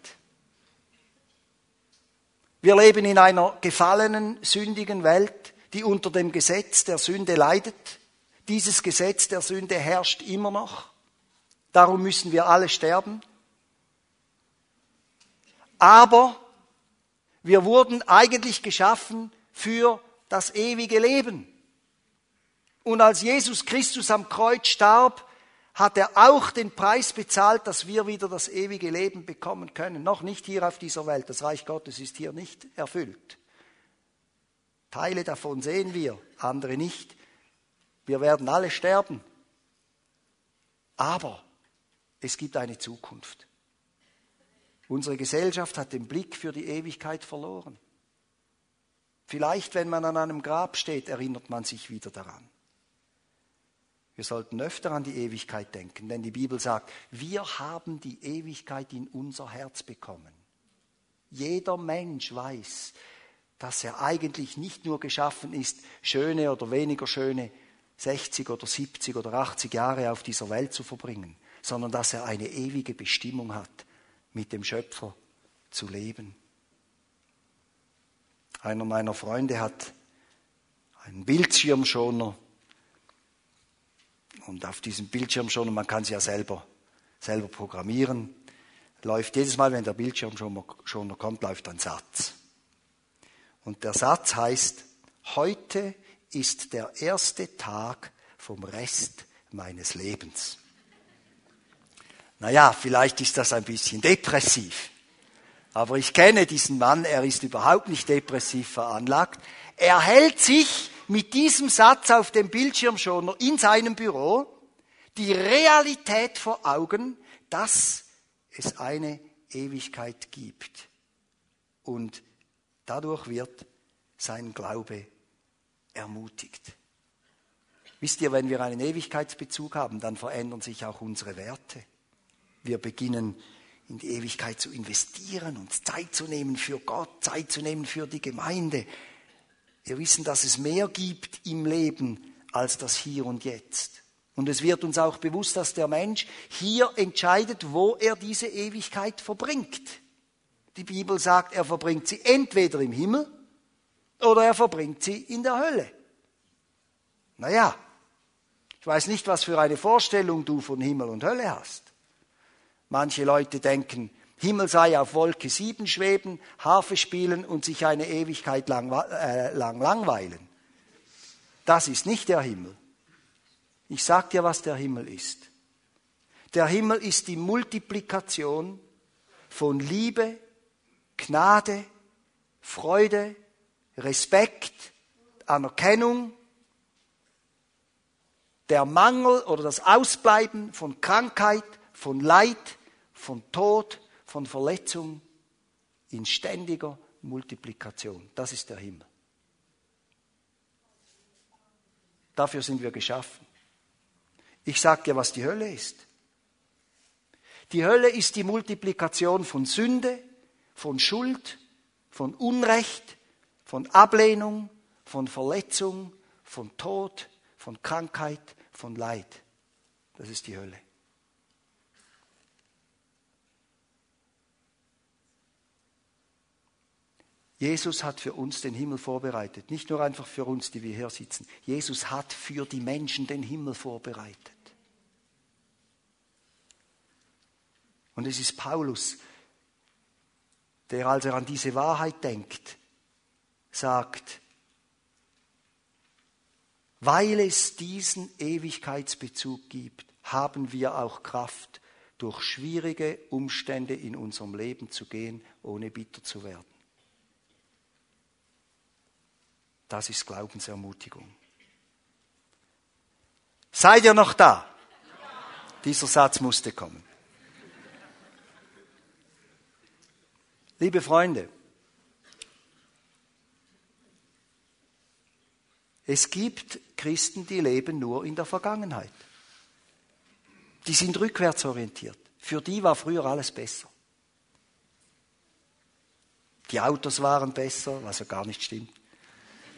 Wir leben in einer gefallenen, sündigen Welt, die unter dem Gesetz der Sünde leidet. Dieses Gesetz der Sünde herrscht immer noch. Darum müssen wir alle sterben. Aber wir wurden eigentlich geschaffen für das ewige Leben. Und als Jesus Christus am Kreuz starb, hat er auch den Preis bezahlt, dass wir wieder das ewige Leben bekommen können. Noch nicht hier auf dieser Welt. Das Reich Gottes ist hier nicht erfüllt. Teile davon sehen wir, andere nicht. Wir werden alle sterben. Aber es gibt eine Zukunft. Unsere Gesellschaft hat den Blick für die Ewigkeit verloren. Vielleicht, wenn man an einem Grab steht, erinnert man sich wieder daran. Wir sollten öfter an die Ewigkeit denken, denn die Bibel sagt, wir haben die Ewigkeit in unser Herz bekommen. Jeder Mensch weiß, dass er eigentlich nicht nur geschaffen ist, schöne oder weniger schöne 60 oder 70 oder 80 Jahre auf dieser Welt zu verbringen, sondern dass er eine ewige Bestimmung hat, mit dem Schöpfer zu leben. Einer meiner Freunde hat einen Bildschirmschoner und auf diesem Bildschirmschoner, man kann es ja selber, selber programmieren, läuft jedes Mal, wenn der Bildschirmschoner kommt, läuft ein Satz. Und der Satz heißt, heute ist der erste Tag vom Rest meines Lebens. Naja, vielleicht ist das ein bisschen depressiv. Aber ich kenne diesen Mann, er ist überhaupt nicht depressiv veranlagt. Er hält sich mit diesem Satz auf dem Bildschirmschoner in seinem Büro die Realität vor Augen, dass es eine Ewigkeit gibt. Und dadurch wird sein Glaube ermutigt. Wisst ihr, wenn wir einen Ewigkeitsbezug haben, dann verändern sich auch unsere Werte. Wir beginnen in die Ewigkeit zu investieren, uns Zeit zu nehmen für Gott, Zeit zu nehmen für die Gemeinde. Wir wissen, dass es mehr gibt im Leben als das Hier und Jetzt. Und es wird uns auch bewusst, dass der Mensch hier entscheidet, wo er diese Ewigkeit verbringt. Die Bibel sagt, er verbringt sie entweder im Himmel oder er verbringt sie in der Hölle. Naja, ich weiß nicht, was für eine Vorstellung du von Himmel und Hölle hast. Manche Leute denken, Himmel sei auf Wolke 7 schweben, Harfe spielen und sich eine Ewigkeit lang, äh, lang langweilen. Das ist nicht der Himmel. Ich sag dir, was der Himmel ist. Der Himmel ist die Multiplikation von Liebe, Gnade, Freude, Respekt, Anerkennung, der Mangel oder das Ausbleiben von Krankheit, von Leid, von Tod, von Verletzung in ständiger Multiplikation. Das ist der Himmel. Dafür sind wir geschaffen. Ich sage dir, was die Hölle ist. Die Hölle ist die Multiplikation von Sünde, von Schuld, von Unrecht, von Ablehnung, von Verletzung, von Tod, von Krankheit, von Leid. Das ist die Hölle. Jesus hat für uns den Himmel vorbereitet. Nicht nur einfach für uns, die wir hier sitzen. Jesus hat für die Menschen den Himmel vorbereitet. Und es ist Paulus, der, als er an diese Wahrheit denkt, sagt, weil es diesen Ewigkeitsbezug gibt, haben wir auch Kraft, durch schwierige Umstände in unserem Leben zu gehen, ohne bitter zu werden. Das ist Glaubensermutigung. Seid ihr noch da? Dieser Satz musste kommen. Liebe Freunde, es gibt Christen, die leben nur in der Vergangenheit. Die sind rückwärtsorientiert. Für die war früher alles besser. Die Autos waren besser, was ja gar nicht stimmt.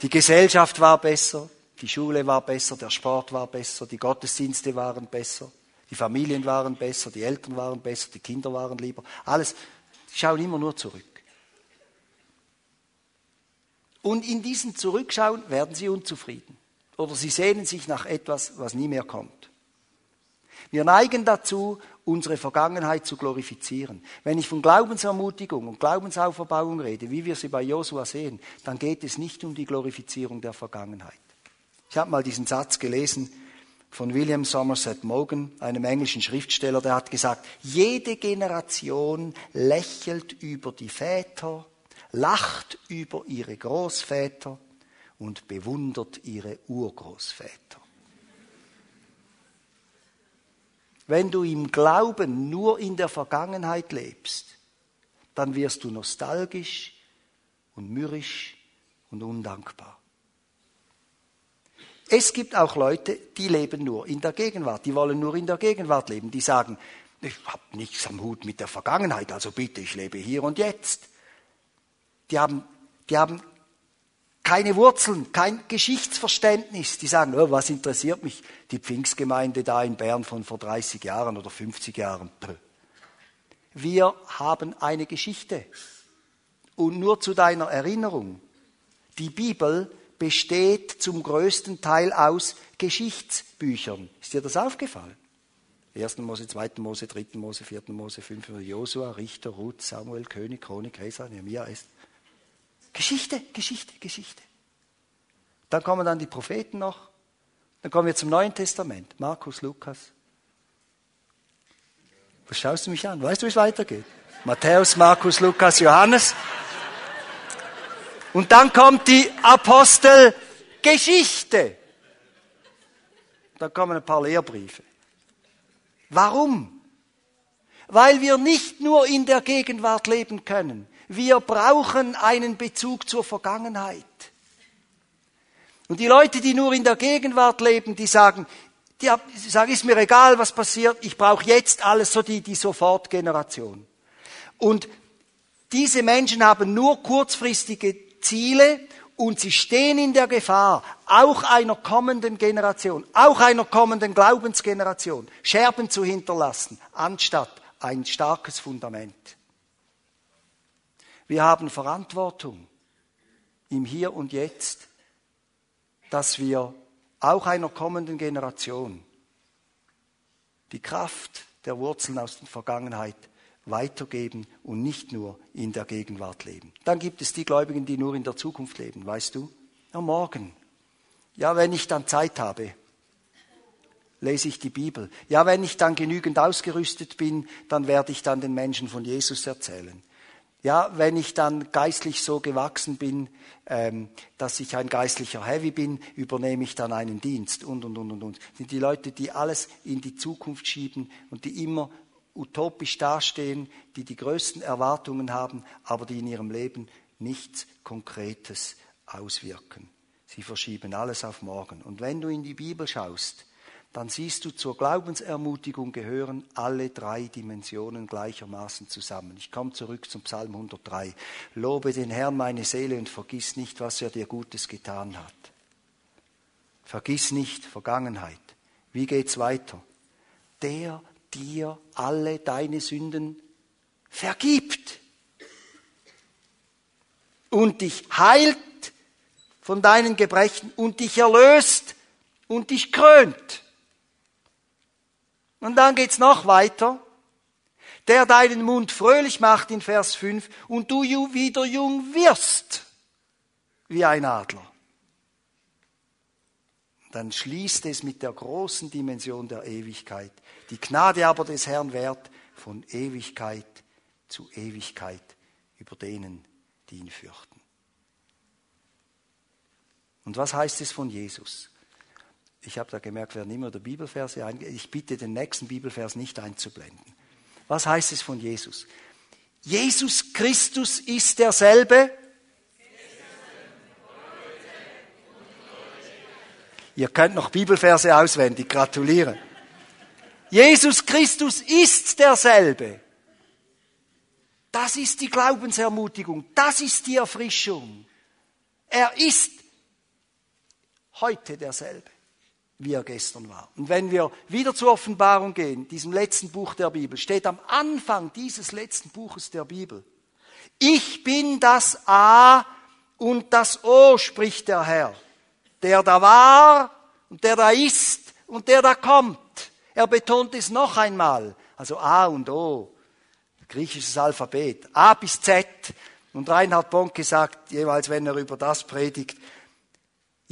Die Gesellschaft war besser, die Schule war besser, der Sport war besser, die Gottesdienste waren besser, die Familien waren besser, die Eltern waren besser, die Kinder waren lieber. Alles, sie schauen immer nur zurück. Und in diesem Zurückschauen werden sie unzufrieden. Oder sie sehnen sich nach etwas, was nie mehr kommt. Wir neigen dazu, unsere Vergangenheit zu glorifizieren. Wenn ich von Glaubensermutigung und Glaubensauferbauung rede, wie wir sie bei Josua sehen, dann geht es nicht um die Glorifizierung der Vergangenheit. Ich habe mal diesen Satz gelesen von William Somerset Maugham, einem englischen Schriftsteller, der hat gesagt, jede Generation lächelt über die Väter, lacht über ihre Großväter und bewundert ihre Urgroßväter. Wenn du im Glauben nur in der Vergangenheit lebst, dann wirst du nostalgisch und mürrisch und undankbar. Es gibt auch Leute, die leben nur in der Gegenwart, die wollen nur in der Gegenwart leben, die sagen, ich habe nichts am Hut mit der Vergangenheit, also bitte, ich lebe hier und jetzt. Die haben, die haben keine Wurzeln, kein Geschichtsverständnis. Die sagen, oh, was interessiert mich die Pfingstgemeinde da in Bern von vor 30 Jahren oder 50 Jahren? Wir haben eine Geschichte. Und nur zu deiner Erinnerung, die Bibel besteht zum größten Teil aus Geschichtsbüchern. Ist dir das aufgefallen? 1. Mose, 2. Mose, 3. Mose, 4. Mose, 5. Mose, Josua, Richter, Ruth, Samuel, König, Chronik, Hesa, Nehemiah, ist Geschichte, Geschichte, Geschichte. Dann kommen dann die Propheten noch. Dann kommen wir zum Neuen Testament. Markus, Lukas. Was schaust du mich an? Weißt du, wie es weitergeht? Matthäus, Markus, Lukas, Johannes. Und dann kommt die Apostelgeschichte. Dann kommen ein paar Lehrbriefe. Warum? Weil wir nicht nur in der Gegenwart leben können. Wir brauchen einen Bezug zur Vergangenheit. Und die Leute, die nur in der Gegenwart leben, die sagen, die sagen, ist mir egal, was passiert, ich brauche jetzt alles, so die, die Sofortgeneration. Und diese Menschen haben nur kurzfristige Ziele und sie stehen in der Gefahr, auch einer kommenden Generation, auch einer kommenden Glaubensgeneration Scherben zu hinterlassen, anstatt ein starkes Fundament. Wir haben Verantwortung im Hier und Jetzt, dass wir auch einer kommenden Generation die Kraft der Wurzeln aus der Vergangenheit weitergeben und nicht nur in der Gegenwart leben. Dann gibt es die Gläubigen, die nur in der Zukunft leben, weißt du? Ja, morgen. Ja, wenn ich dann Zeit habe, lese ich die Bibel. Ja, wenn ich dann genügend ausgerüstet bin, dann werde ich dann den Menschen von Jesus erzählen. Ja, wenn ich dann geistlich so gewachsen bin, ähm, dass ich ein geistlicher Heavy bin, übernehme ich dann einen Dienst und, und, und, und, und. Das sind die Leute, die alles in die Zukunft schieben und die immer utopisch dastehen, die die größten Erwartungen haben, aber die in ihrem Leben nichts Konkretes auswirken. Sie verschieben alles auf morgen. Und wenn du in die Bibel schaust, dann siehst du, zur Glaubensermutigung gehören alle drei Dimensionen gleichermaßen zusammen. Ich komme zurück zum Psalm 103. Lobe den Herrn meine Seele und vergiss nicht, was er dir Gutes getan hat. Vergiss nicht Vergangenheit. Wie geht's weiter? Der dir alle deine Sünden vergibt und dich heilt von deinen Gebrechen und dich erlöst und dich krönt. Und dann geht's noch weiter. Der deinen Mund fröhlich macht in Vers 5 und du wieder jung wirst wie ein Adler. Dann schließt es mit der großen Dimension der Ewigkeit. Die Gnade aber des Herrn währt von Ewigkeit zu Ewigkeit über denen, die ihn fürchten. Und was heißt es von Jesus? Ich habe da gemerkt, werden immer der Bibelverse einge Ich bitte den nächsten Bibelvers nicht einzublenden. Was heißt es von Jesus? Jesus Christus ist derselbe. Ihr könnt noch Bibelverse auswendig, gratuliere. Jesus Christus ist derselbe. Das ist die Glaubensermutigung, das ist die Erfrischung. Er ist heute derselbe wie er gestern war. Und wenn wir wieder zur Offenbarung gehen, diesem letzten Buch der Bibel, steht am Anfang dieses letzten Buches der Bibel, ich bin das A und das O, spricht der Herr, der da war und der da ist und der da kommt. Er betont es noch einmal, also A und O, griechisches Alphabet, A bis Z. Und Reinhard Bonke sagt jeweils, wenn er über das predigt,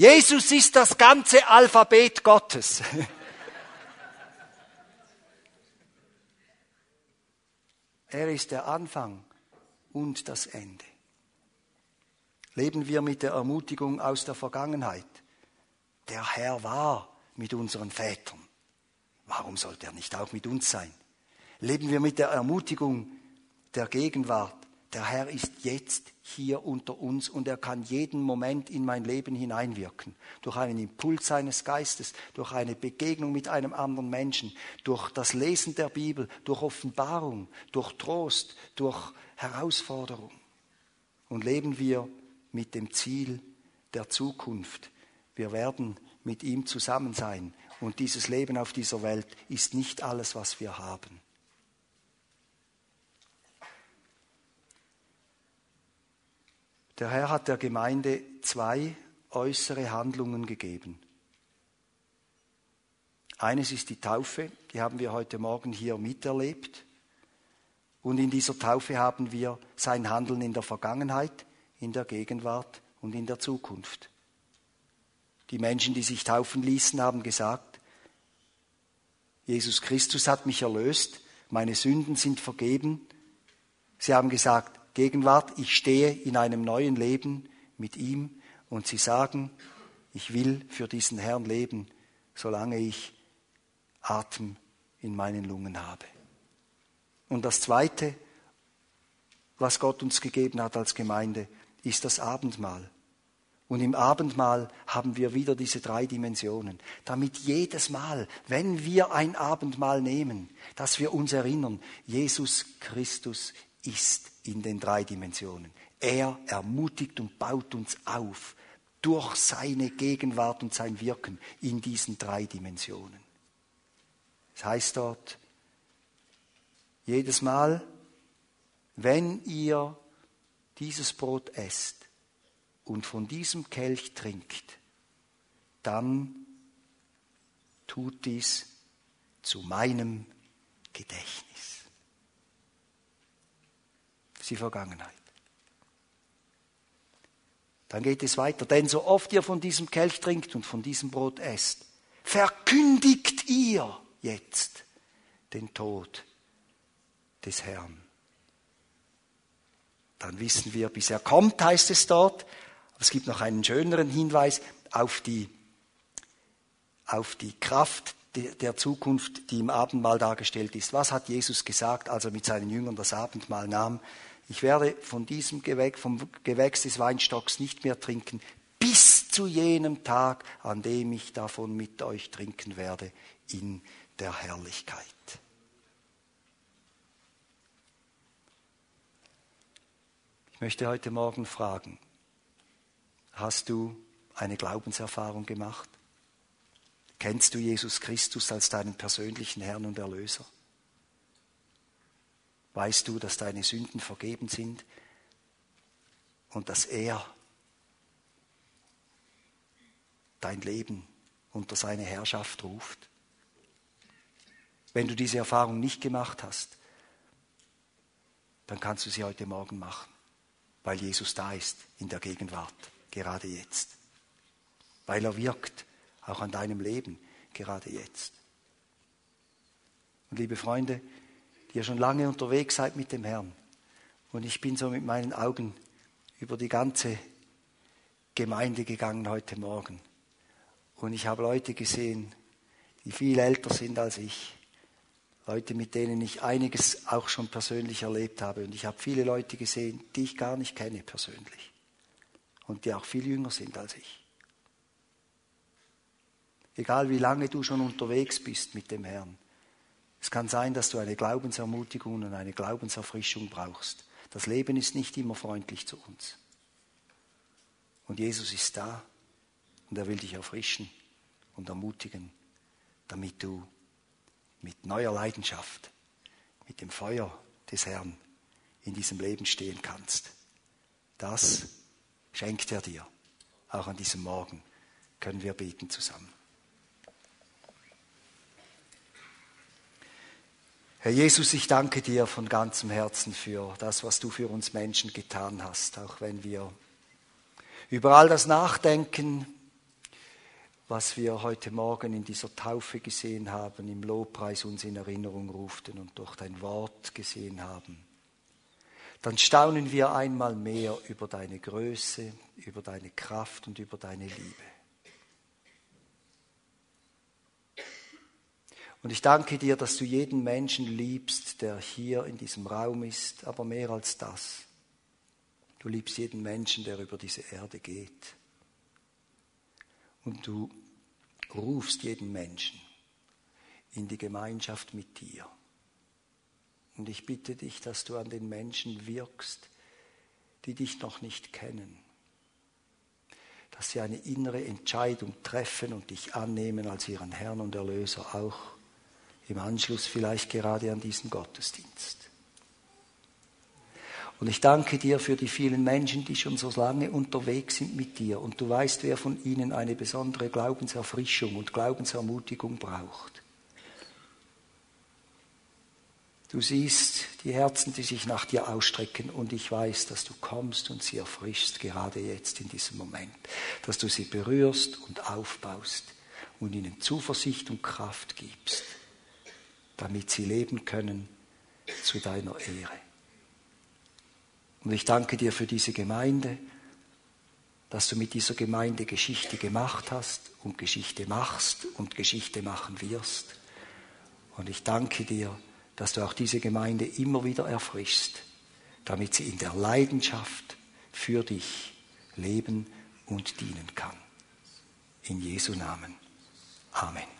Jesus ist das ganze Alphabet Gottes. Er ist der Anfang und das Ende. Leben wir mit der Ermutigung aus der Vergangenheit. Der Herr war mit unseren Vätern. Warum sollte er nicht auch mit uns sein? Leben wir mit der Ermutigung der Gegenwart. Der Herr ist jetzt hier unter uns und er kann jeden Moment in mein Leben hineinwirken. Durch einen Impuls seines Geistes, durch eine Begegnung mit einem anderen Menschen, durch das Lesen der Bibel, durch Offenbarung, durch Trost, durch Herausforderung. Und leben wir mit dem Ziel der Zukunft. Wir werden mit ihm zusammen sein. Und dieses Leben auf dieser Welt ist nicht alles, was wir haben. Der Herr hat der Gemeinde zwei äußere Handlungen gegeben. Eines ist die Taufe, die haben wir heute Morgen hier miterlebt. Und in dieser Taufe haben wir sein Handeln in der Vergangenheit, in der Gegenwart und in der Zukunft. Die Menschen, die sich taufen ließen, haben gesagt, Jesus Christus hat mich erlöst, meine Sünden sind vergeben. Sie haben gesagt, Gegenwart, ich stehe in einem neuen Leben mit ihm und sie sagen, ich will für diesen Herrn leben, solange ich Atem in meinen Lungen habe. Und das Zweite, was Gott uns gegeben hat als Gemeinde, ist das Abendmahl. Und im Abendmahl haben wir wieder diese drei Dimensionen, damit jedes Mal, wenn wir ein Abendmahl nehmen, dass wir uns erinnern, Jesus Christus ist in den drei Dimensionen. Er ermutigt und baut uns auf durch seine Gegenwart und sein Wirken in diesen drei Dimensionen. Das heißt dort, jedes Mal, wenn ihr dieses Brot esst und von diesem Kelch trinkt, dann tut dies zu meinem Gedächtnis die Vergangenheit. Dann geht es weiter. Denn so oft ihr von diesem Kelch trinkt und von diesem Brot esst, verkündigt ihr jetzt den Tod des Herrn. Dann wissen wir, bis er kommt, heißt es dort. Aber es gibt noch einen schöneren Hinweis auf die, auf die Kraft der Zukunft, die im Abendmahl dargestellt ist. Was hat Jesus gesagt, als er mit seinen Jüngern das Abendmahl nahm? Ich werde von diesem Gewächs, vom Gewächs des Weinstocks nicht mehr trinken, bis zu jenem Tag, an dem ich davon mit euch trinken werde in der Herrlichkeit. Ich möchte heute Morgen fragen, hast du eine Glaubenserfahrung gemacht? Kennst du Jesus Christus als deinen persönlichen Herrn und Erlöser? Weißt du, dass deine Sünden vergeben sind und dass er dein Leben unter seine Herrschaft ruft. Wenn du diese Erfahrung nicht gemacht hast, dann kannst du sie heute Morgen machen, weil Jesus da ist in der Gegenwart, gerade jetzt. Weil er wirkt, auch an deinem Leben, gerade jetzt. Und liebe Freunde, die ihr schon lange unterwegs seid mit dem Herrn. Und ich bin so mit meinen Augen über die ganze Gemeinde gegangen heute Morgen. Und ich habe Leute gesehen, die viel älter sind als ich. Leute, mit denen ich einiges auch schon persönlich erlebt habe. Und ich habe viele Leute gesehen, die ich gar nicht kenne persönlich. Und die auch viel jünger sind als ich. Egal wie lange du schon unterwegs bist mit dem Herrn. Es kann sein, dass du eine Glaubensermutigung und eine Glaubenserfrischung brauchst. Das Leben ist nicht immer freundlich zu uns. Und Jesus ist da und er will dich erfrischen und ermutigen, damit du mit neuer Leidenschaft, mit dem Feuer des Herrn in diesem Leben stehen kannst. Das schenkt er dir. Auch an diesem Morgen können wir beten zusammen. Herr Jesus, ich danke dir von ganzem Herzen für das, was du für uns Menschen getan hast, auch wenn wir über all das nachdenken, was wir heute Morgen in dieser Taufe gesehen haben, im Lobpreis uns in Erinnerung ruften und durch dein Wort gesehen haben, dann staunen wir einmal mehr über deine Größe, über deine Kraft und über deine Liebe. Und ich danke dir, dass du jeden Menschen liebst, der hier in diesem Raum ist, aber mehr als das. Du liebst jeden Menschen, der über diese Erde geht. Und du rufst jeden Menschen in die Gemeinschaft mit dir. Und ich bitte dich, dass du an den Menschen wirkst, die dich noch nicht kennen. Dass sie eine innere Entscheidung treffen und dich annehmen als ihren Herrn und Erlöser auch im Anschluss vielleicht gerade an diesen Gottesdienst. Und ich danke dir für die vielen Menschen, die schon so lange unterwegs sind mit dir. Und du weißt, wer von ihnen eine besondere Glaubenserfrischung und Glaubensermutigung braucht. Du siehst die Herzen, die sich nach dir ausstrecken und ich weiß, dass du kommst und sie erfrischst, gerade jetzt in diesem Moment. Dass du sie berührst und aufbaust und ihnen Zuversicht und Kraft gibst damit sie leben können zu deiner Ehre. Und ich danke dir für diese Gemeinde, dass du mit dieser Gemeinde Geschichte gemacht hast und Geschichte machst und Geschichte machen wirst. Und ich danke dir, dass du auch diese Gemeinde immer wieder erfrischst, damit sie in der Leidenschaft für dich leben und dienen kann. In Jesu Namen. Amen.